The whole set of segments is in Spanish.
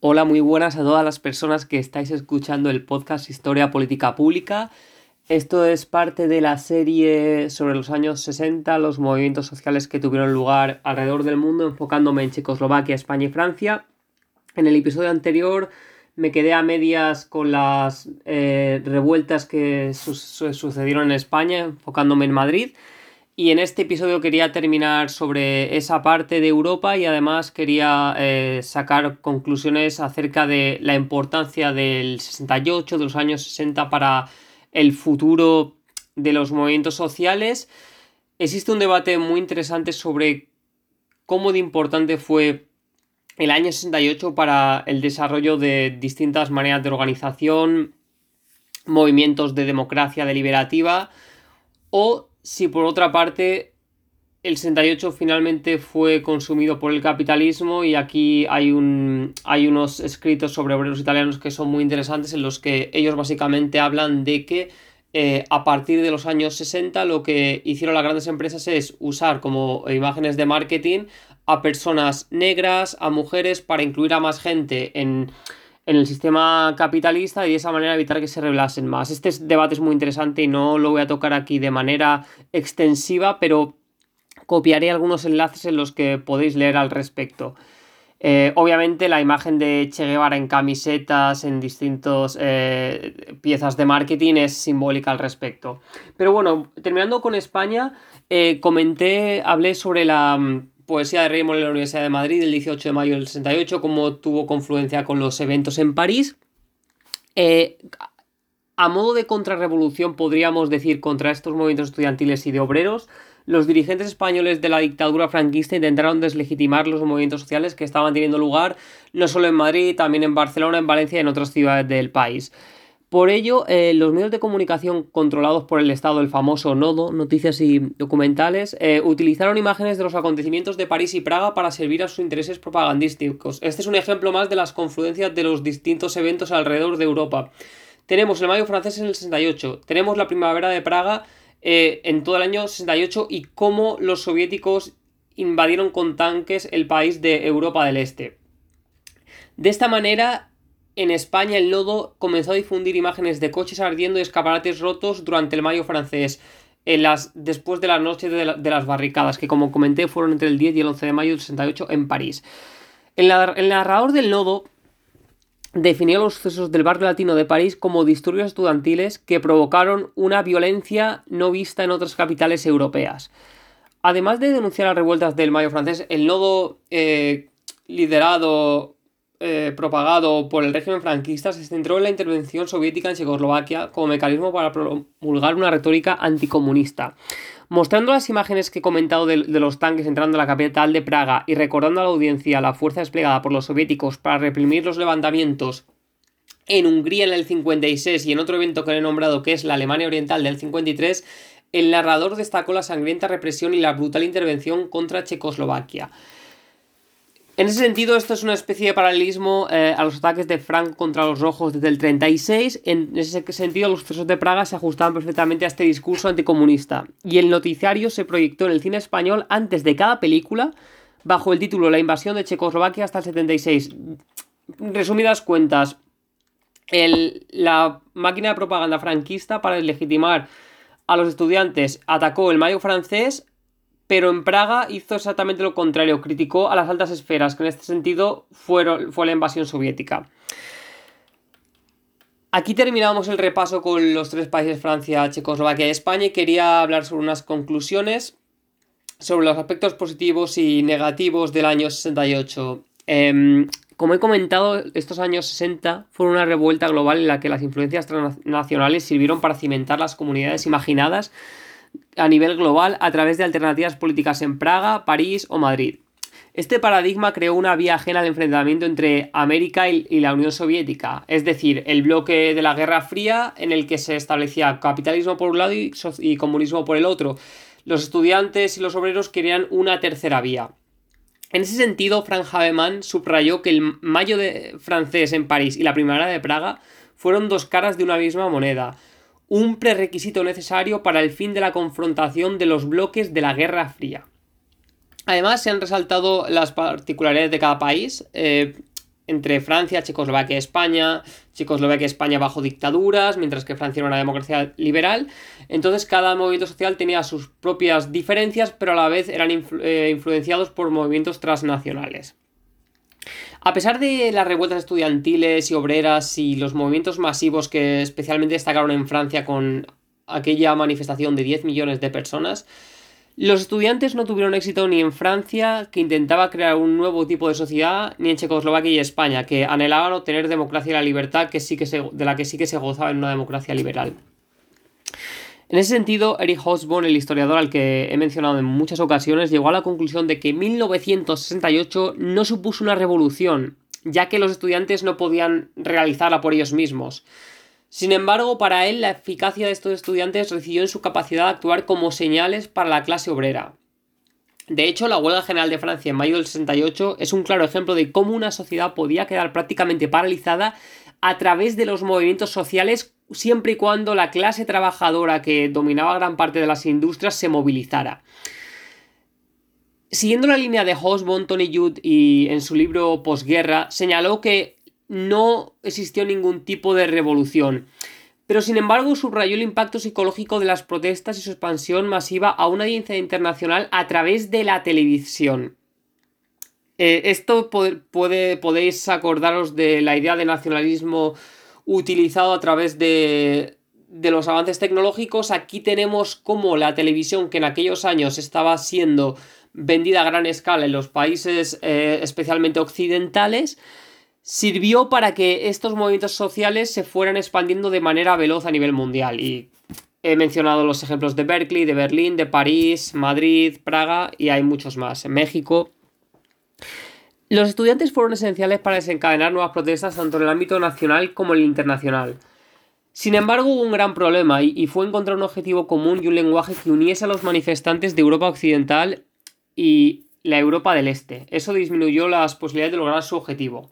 Hola, muy buenas a todas las personas que estáis escuchando el podcast Historia Política Pública. Esto es parte de la serie sobre los años 60, los movimientos sociales que tuvieron lugar alrededor del mundo, enfocándome en Checoslovaquia, España y Francia. En el episodio anterior me quedé a medias con las eh, revueltas que sucedieron en España, enfocándome en Madrid. Y en este episodio quería terminar sobre esa parte de Europa y además quería eh, sacar conclusiones acerca de la importancia del 68, de los años 60 para el futuro de los movimientos sociales. Existe un debate muy interesante sobre cómo de importante fue el año 68 para el desarrollo de distintas maneras de organización, movimientos de democracia deliberativa o si por otra parte el 68 finalmente fue consumido por el capitalismo y aquí hay, un, hay unos escritos sobre obreros italianos que son muy interesantes en los que ellos básicamente hablan de que eh, a partir de los años 60 lo que hicieron las grandes empresas es usar como imágenes de marketing a personas negras, a mujeres, para incluir a más gente en, en el sistema capitalista y de esa manera evitar que se revelasen más. Este debate es muy interesante y no lo voy a tocar aquí de manera extensiva, pero copiaré algunos enlaces en los que podéis leer al respecto. Eh, obviamente la imagen de Che Guevara en camisetas, en distintas eh, piezas de marketing es simbólica al respecto. Pero bueno, terminando con España, eh, comenté, hablé sobre la Poesía de Raymond en la Universidad de Madrid el 18 de mayo del 68, cómo tuvo confluencia con los eventos en París. Eh, a modo de contrarrevolución, podríamos decir, contra estos movimientos estudiantiles y de obreros, los dirigentes españoles de la dictadura franquista intentaron deslegitimar los movimientos sociales que estaban teniendo lugar no solo en Madrid, también en Barcelona, en Valencia y en otras ciudades del país. Por ello, eh, los medios de comunicación controlados por el Estado, el famoso Nodo, noticias y documentales, eh, utilizaron imágenes de los acontecimientos de París y Praga para servir a sus intereses propagandísticos. Este es un ejemplo más de las confluencias de los distintos eventos alrededor de Europa. Tenemos el mayo francés en el 68, tenemos la primavera de Praga eh, en todo el año 68 y cómo los soviéticos invadieron con tanques el país de Europa del Este. De esta manera, en España el lodo comenzó a difundir imágenes de coches ardiendo y escaparates rotos durante el mayo francés, en las, después de la noche de, las barricadas, que como comenté fueron entre el 10 y el 11 de mayo del 68 en París. El, narrador del lodo definió los sucesos del barrio latino de París como disturbios estudiantiles que provocaron una violencia no vista en otras capitales europeas. Además de denunciar las revueltas del mayo francés, el nodo eh, liderado eh, propagado por el régimen franquista se centró en la intervención soviética en Checoslovaquia como mecanismo para promulgar una retórica anticomunista. Mostrando las imágenes que he comentado de, los tanques entrando a la capital de Praga y recordando a la audiencia la fuerza desplegada por los soviéticos para reprimir los levantamientos en Hungría en el 56 y en otro evento que he nombrado que es la Alemania Oriental del 53, el narrador destacó la sangrienta represión y la brutal intervención contra Checoslovaquia. En ese sentido, esto es una especie de paralelismo eh, a los ataques de Franco contra los rojos desde el 36. En ese sentido, los sucesos de Praga se ajustaban perfectamente a este discurso anticomunista. Y el noticiario se proyectó en el cine español antes de cada película, bajo el título La invasión de Checoslovaquia hasta el 76. Resumidas cuentas, la máquina de propaganda franquista para legitimar a los estudiantes atacó el mayo francés pero en Praga hizo exactamente lo contrario, criticó a las altas esferas, que en este sentido fueron, fue la invasión soviética. Aquí terminamos el repaso con los tres países, Francia, Checoslovaquia y España, y quería hablar sobre unas conclusiones sobre los aspectos positivos y negativos del año 68. Em, como he comentado, estos años 60 fueron una revuelta global en la que las influencias transnacionales sirvieron para cimentar las comunidades imaginadas a nivel global a través de alternativas políticas en Praga, París o Madrid. Este paradigma creó una vía ajena al enfrentamiento entre América y, la Unión Soviética, es decir, el bloque de la Guerra Fría en el que se establecía capitalismo por un lado y, comunismo por el otro. Los estudiantes y los obreros querían una tercera vía. En ese sentido, Frank Havemann subrayó que el mayo de francés en París y la primavera de Praga fueron dos caras de una misma moneda un prerequisito necesario para el fin de la confrontación de los bloques de la Guerra Fría. Además, se han resaltado las particularidades de cada país. Eh, entre Francia, Checoslovaquia y España, Checoslovaquia y España bajo dictaduras, mientras que Francia era una democracia liberal. Entonces cada movimiento social tenía sus propias diferencias, pero a la vez eran eh, influenciados por movimientos transnacionales. A pesar de las revueltas estudiantiles y obreras y los movimientos masivos que especialmente destacaron en Francia con aquella manifestación de 10 millones de personas, los estudiantes no tuvieron éxito ni en Francia, que intentaba crear un nuevo tipo de sociedad, ni en Checoslovaquia y España, que anhelaban obtener democracia y la libertad que sí que de la que sí que se gozaba en una democracia liberal. En ese sentido, Eric Hobsbawm, el historiador al que he mencionado en muchas ocasiones, llegó a la conclusión de que 1968 no supuso una revolución, ya que los estudiantes no podían realizarla por ellos mismos. Sin embargo, para él la eficacia de estos estudiantes recibió en su capacidad de actuar como señales para la clase obrera. De hecho, la huelga general de Francia en mayo del 68 es un claro ejemplo de cómo una sociedad podía quedar prácticamente paralizada a través de los movimientos sociales siempre y cuando la clase trabajadora que dominaba gran parte de las industrias se movilizara. Siguiendo la línea de Hobsbawm, Tony Judd y en su libro Posguerra señaló que no existió ningún tipo de revolución. Pero sin embargo subrayó el impacto psicológico de las protestas y su expansión masiva a una audiencia internacional a través de la televisión. Eh, esto puede, podéis acordaros de la idea de nacionalismo utilizado a través de, de los avances tecnológicos. Aquí tenemos como la televisión que en aquellos años estaba siendo vendida a gran escala en los países eh, especialmente occidentales sirvió para que estos movimientos sociales se fueran expandiendo de manera veloz a nivel mundial. Y he mencionado los ejemplos de Berkeley, de Berlín, de París, Madrid, Praga y hay muchos más. En México. Los estudiantes fueron esenciales para desencadenar nuevas protestas tanto en el ámbito nacional como en el internacional. Sin embargo, hubo un gran problema y, fue encontrar un objetivo común y un lenguaje que uniese a los manifestantes de Europa Occidental y la Europa del Este. Eso disminuyó las posibilidades de lograr su objetivo.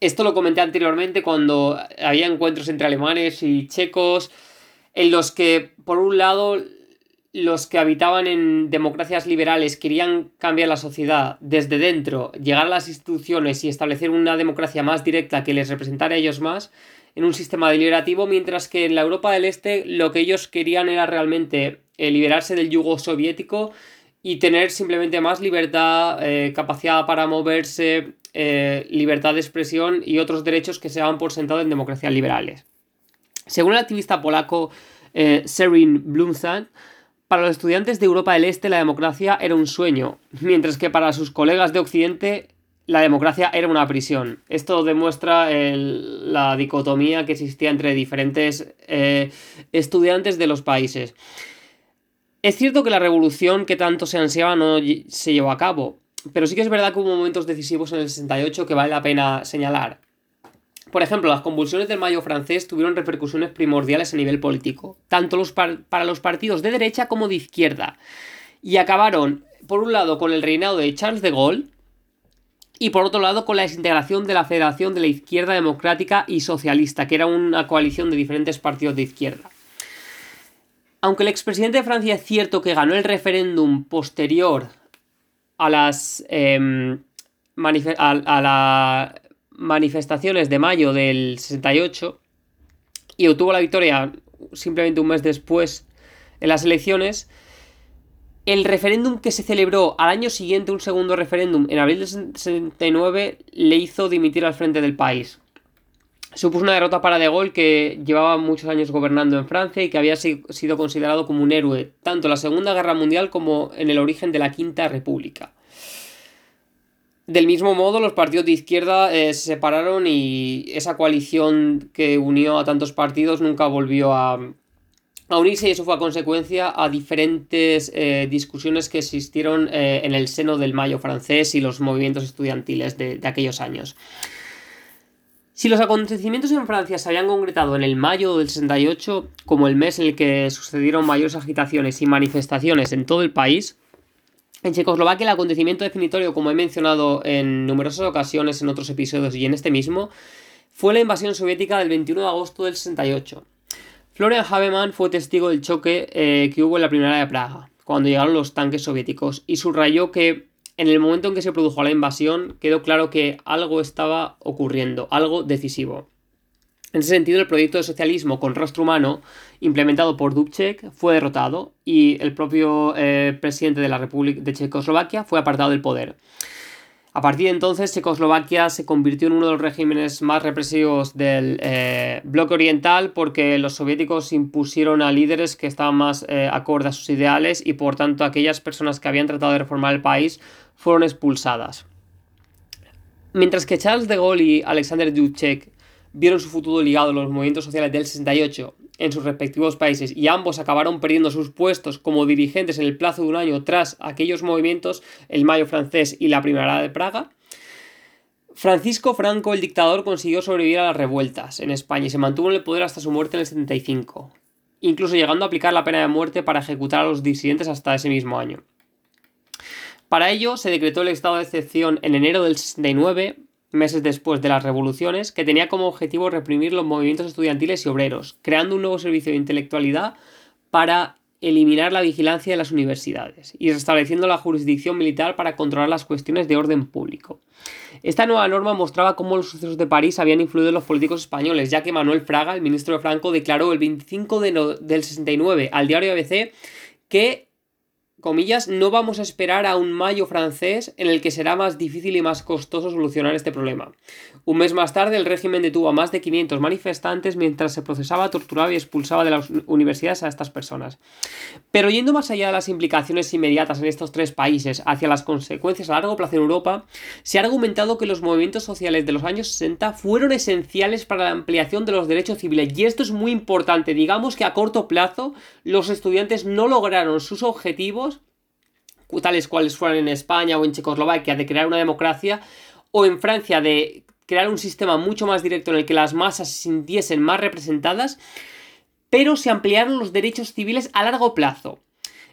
Esto lo comenté anteriormente cuando había encuentros entre alemanes y checos, en los que, por un lado, los que habitaban en democracias liberales querían cambiar la sociedad desde dentro, llegar a las instituciones y establecer una democracia más directa que les representara a ellos más en un sistema deliberativo, mientras que en la Europa del Este lo que ellos querían era realmente eh, liberarse del yugo soviético y tener simplemente más libertad, eh, capacidad para moverse, eh, libertad de expresión y otros derechos que se daban por sentado en democracias liberales. Según el activista polaco Serin Blumzan, para los estudiantes de Europa del Este la democracia era un sueño, mientras que para sus colegas de Occidente la democracia era una prisión. Esto demuestra la dicotomía que existía entre diferentes eh, estudiantes de los países. Es cierto que la revolución que tanto se ansiaba no se llevó a cabo, pero sí que es verdad que hubo momentos decisivos en el 68 que vale la pena señalar. Por ejemplo, las convulsiones del Mayo francés tuvieron repercusiones primordiales a nivel político, tanto para los partidos de derecha como de izquierda, y acabaron, por un lado, con el reinado de Charles de Gaulle, y por otro lado con la desintegración de la Federación de la Izquierda Democrática y Socialista, que era una coalición de diferentes partidos de izquierda. Aunque el expresidente de Francia es cierto que ganó el referéndum posterior a las, em, a, las manifestaciones de mayo del 68 y obtuvo la victoria simplemente un mes después en las elecciones, el referéndum que se celebró al año siguiente, un segundo referéndum en abril del 69, le hizo dimitir al frente del país. Supuso una derrota para De Gaulle que llevaba muchos años gobernando en Francia y que había sido considerado como un héroe, tanto en la Segunda Guerra Mundial como en el origen de la Quinta República. Del mismo modo, los partidos de izquierda eh, se separaron y esa coalición que unió a tantos partidos nunca volvió a, unirse y eso fue a consecuencia a diferentes eh, discusiones que existieron eh, en el seno del Mayo francés y los movimientos estudiantiles de aquellos años. Si los acontecimientos en Francia se habían concretado en el mayo del 68 como el mes en el que sucedieron mayores agitaciones y manifestaciones en todo el país, en Checoslovaquia el acontecimiento definitorio, como he mencionado en numerosas ocasiones en otros episodios y en este mismo, fue la invasión soviética del 21 de agosto del 68. Florian Habemann fue testigo del choque eh, que hubo en la primera de Praga, cuando llegaron los tanques soviéticos, y subrayó que en el momento en que se produjo la invasión, quedó claro que algo estaba ocurriendo, algo decisivo. En ese sentido, el proyecto de socialismo con rostro humano, implementado por Dubček, fue derrotado y el propio eh, presidente de la República de Checoslovaquia fue apartado del poder. A partir de entonces, Checoslovaquia se convirtió en uno de los regímenes más represivos del eh, bloque oriental porque los soviéticos impusieron a líderes que estaban más eh, acorde a sus ideales y por tanto aquellas personas que habían tratado de reformar el país fueron expulsadas. Mientras que Charles de Gaulle y Alexander Dubček vieron su futuro ligado a los movimientos sociales del 68 en sus respectivos países y ambos acabaron perdiendo sus puestos como dirigentes en el plazo de un año tras aquellos movimientos, el Mayo francés y la Primavera de Praga, Francisco Franco, el dictador, consiguió sobrevivir a las revueltas en España y se mantuvo en el poder hasta su muerte en el 75, incluso llegando a aplicar la pena de muerte para ejecutar a los disidentes hasta ese mismo año. Para ello se decretó el estado de excepción en enero del 69 meses después de las revoluciones, que tenía como objetivo reprimir los movimientos estudiantiles y obreros, creando un nuevo servicio de intelectualidad para eliminar la vigilancia de las universidades y restableciendo la jurisdicción militar para controlar las cuestiones de orden público. Esta nueva norma mostraba cómo los sucesos de París habían influido en los políticos españoles, ya que Manuel Fraga, el ministro de Franco, declaró el 25 de del 69 al diario ABC que comillas, no vamos a esperar a un mayo francés en el que será más difícil y más costoso solucionar este problema. Un mes más tarde, el régimen detuvo a más de 500 manifestantes mientras se procesaba, torturaba y expulsaba de las universidades a estas personas. Pero yendo más allá de las implicaciones inmediatas en estos tres países hacia las consecuencias a largo plazo en Europa, se ha argumentado que los movimientos sociales de los años 60 fueron esenciales para la ampliación de los derechos civiles. Y esto es muy importante. Digamos que a corto plazo los estudiantes no lograron sus objetivos tales cuales fueran en España o en Checoslovaquia, de crear una democracia, o en Francia de crear un sistema mucho más directo en el que las masas se sintiesen más representadas, pero se ampliaron los derechos civiles a largo plazo.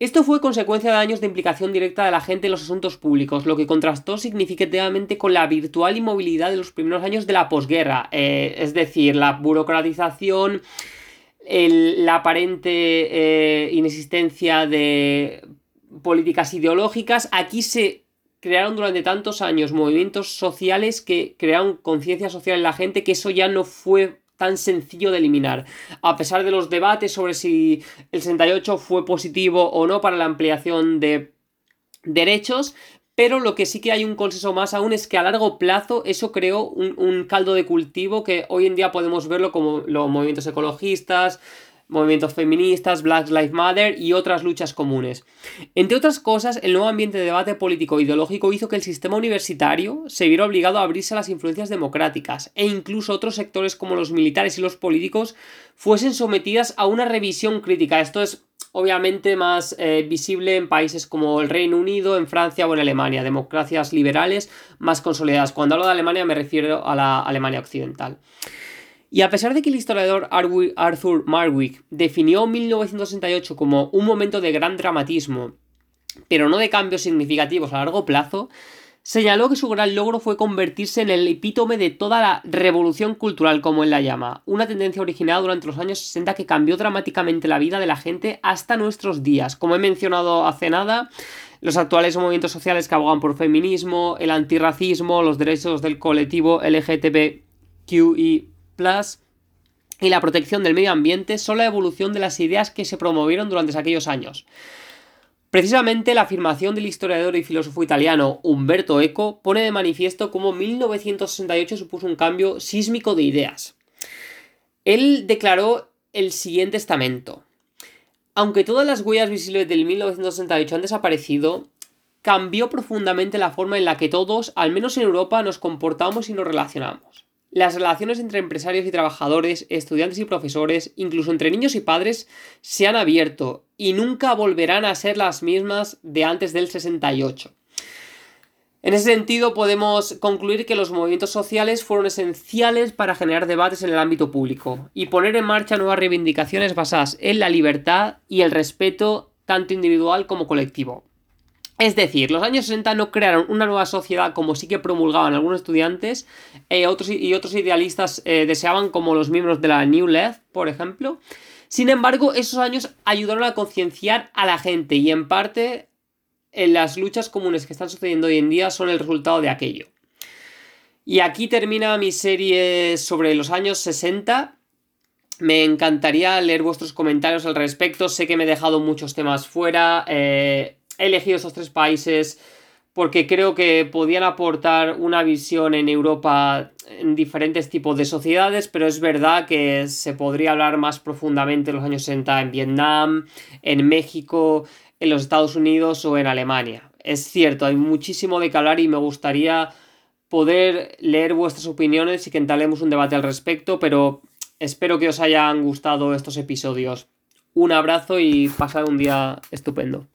Esto fue consecuencia de años de implicación directa de la gente en los asuntos públicos, lo que contrastó significativamente con la virtual inmovilidad de los primeros años de la posguerra, eh, es decir, la burocratización, la aparente eh, inexistencia de políticas ideológicas. Aquí se crearon durante tantos años movimientos sociales que crearon conciencia social en la gente que eso ya no fue tan sencillo de eliminar. A pesar de los debates sobre si el 68 fue positivo o no para la ampliación de derechos, pero lo que sí que hay un consenso más aún es que a largo plazo eso creó un, un caldo de cultivo que hoy en día podemos verlo como los movimientos ecologistas, movimientos feministas, Black Lives Matter y otras luchas comunes. Entre otras cosas, el nuevo ambiente de debate político e ideológico hizo que el sistema universitario se viera obligado a abrirse a las influencias democráticas e incluso otros sectores como los militares y los políticos fuesen sometidas a una revisión crítica. Esto es obviamente más eh, visible en países como el Reino Unido, en Francia o en Alemania, democracias liberales más consolidadas. Cuando hablo de Alemania me refiero a la Alemania occidental. Y a pesar de que el historiador Arthur Marwick definió 1968 como un momento de gran dramatismo, pero no de cambios significativos a largo plazo, señaló que su gran logro fue convertirse en el epítome de toda la revolución cultural, como él la llama, una tendencia originada durante los años 60 que cambió dramáticamente la vida de la gente hasta nuestros días. Como he mencionado hace nada, los actuales movimientos sociales que abogan por feminismo, el antirracismo, los derechos del colectivo LGTBQI Y la protección del medio ambiente son la evolución de las ideas que se promovieron durante aquellos años. Precisamente la afirmación del historiador y filósofo italiano Umberto Eco pone de manifiesto cómo 1968 supuso un cambio sísmico de ideas. Él declaró el siguiente estamento. Aunque todas las huellas visibles del 1968 han desaparecido, cambió profundamente la forma en la que todos, al menos en Europa, nos comportamos y nos relacionamos. Las relaciones entre empresarios y trabajadores, estudiantes y profesores, incluso entre niños y padres, se han abierto y nunca volverán a ser las mismas de antes del 68. En ese sentido, podemos concluir que los movimientos sociales fueron esenciales para generar debates en el ámbito público y poner en marcha nuevas reivindicaciones basadas en la libertad y el respeto tanto individual como colectivo. Es decir, los años 60 no crearon una nueva sociedad como sí que promulgaban algunos estudiantes eh, y otros idealistas eh, deseaban como los miembros de la New Left, por ejemplo. Sin embargo, esos años ayudaron a concienciar a la gente y en parte las luchas comunes que están sucediendo hoy en día son el resultado de aquello. Y aquí termina mi serie sobre los años 60. Me encantaría leer vuestros comentarios al respecto. Sé que me he dejado muchos temas fuera. Eh, he elegido estos tres países porque creo que podían aportar una visión en Europa en diferentes tipos de sociedades, pero es verdad que se podría hablar más profundamente en los años 60 en Vietnam, en México, en los Estados Unidos o en Alemania. Es cierto, hay muchísimo de que hablar y me gustaría poder leer vuestras opiniones y que entablemos un debate al respecto, pero espero que os hayan gustado estos episodios. Un abrazo y pasad un día estupendo.